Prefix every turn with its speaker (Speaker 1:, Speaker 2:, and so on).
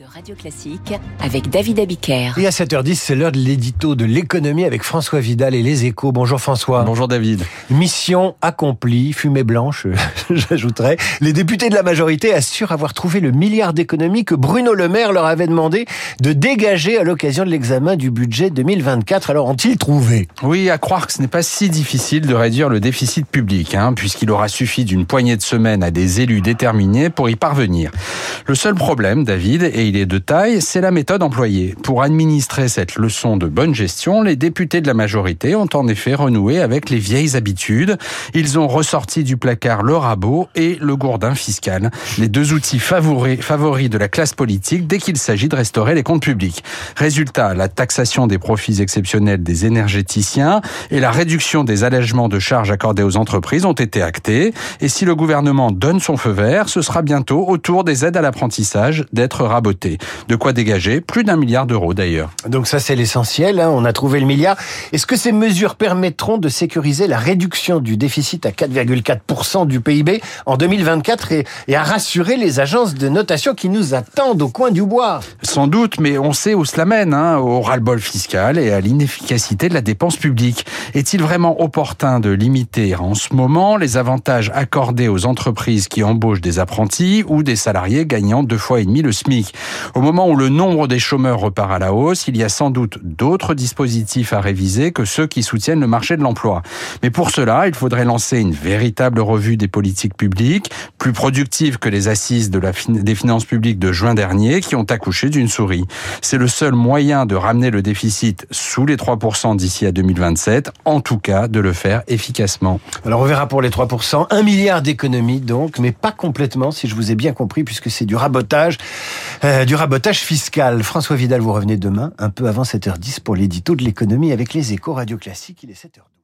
Speaker 1: de Radio Classique avec David Abiker.
Speaker 2: Et à 7h10, c'est l'heure de l'édito de l'économie avec François Vidal et les échos. Bonjour François.
Speaker 3: Bonjour David.
Speaker 2: Mission accomplie, fumée blanche, j'ajouterais. Les députés de la majorité assurent avoir trouvé le milliard d'économies que Bruno Le Maire leur avait demandé de dégager à l'occasion de l'examen du budget 2024. Alors ont-ils trouvé?
Speaker 3: Oui, à croire que ce n'est pas si difficile de réduire le déficit public, hein, puisqu'il aura suffi d'une poignée de semaines à des élus déterminés pour y parvenir. Le seul problème, David, et il est de taille, c'est la méthode employée. Pour administrer cette leçon de bonne gestion, les députés de la majorité ont en effet renoué avec les vieilles habitudes. Ils ont ressorti du placard le rabot et le gourdin fiscal, les deux outils favoris, de la classe politique dès qu'il s'agit de restaurer les comptes publics. Résultat, la taxation des profits exceptionnels des énergéticiens et la réduction des allègements de charges accordées aux entreprises ont été actés. Et si le gouvernement donne son feu vert, ce sera bientôt au tour des aides à l'apprentissage d'être raboté. De quoi dégager plus d'un milliard d'euros d'ailleurs.
Speaker 2: Donc ça c'est l'essentiel, hein. on a trouvé le milliard. Est-ce que ces mesures permettront de sécuriser la réduction du déficit à 4,4% du PIB en 2024 et, et, à rassurer les agences de notation qui nous attendent au coin du bois?
Speaker 3: Sans doute, mais on sait où cela mène, hein, au ras-le-bol fiscal et à l'inefficacité de la dépense publique. Est-il vraiment opportun de limiter en ce moment les avantages accordés aux entreprises qui embauchent des apprentis ou des salariés gagnant deux fois et demi le SMIC Au moment où le nombre des chômeurs repart à la hausse, il y a sans doute d'autres dispositifs à réviser que ceux qui soutiennent le marché de l'emploi. Mais pour cela, il faudrait lancer une véritable revue des politiques publiques, plus productive que les assises des finances publiques de juin dernier qui ont accouché d'une souris. C'est le seul moyen de ramener le déficit sous les 3% d'ici à 2027, en tout cas de le faire efficacement.
Speaker 2: Alors on verra pour les 3%, un milliard d'économies donc, mais pas complètement si je vous ai bien compris puisque c'est du rabotage, euh, du rabotage fiscal. François Vidal, vous revenez demain, un peu avant 7h10 pour l'édito de l'économie avec les échos radio classiques. Il est 7h12.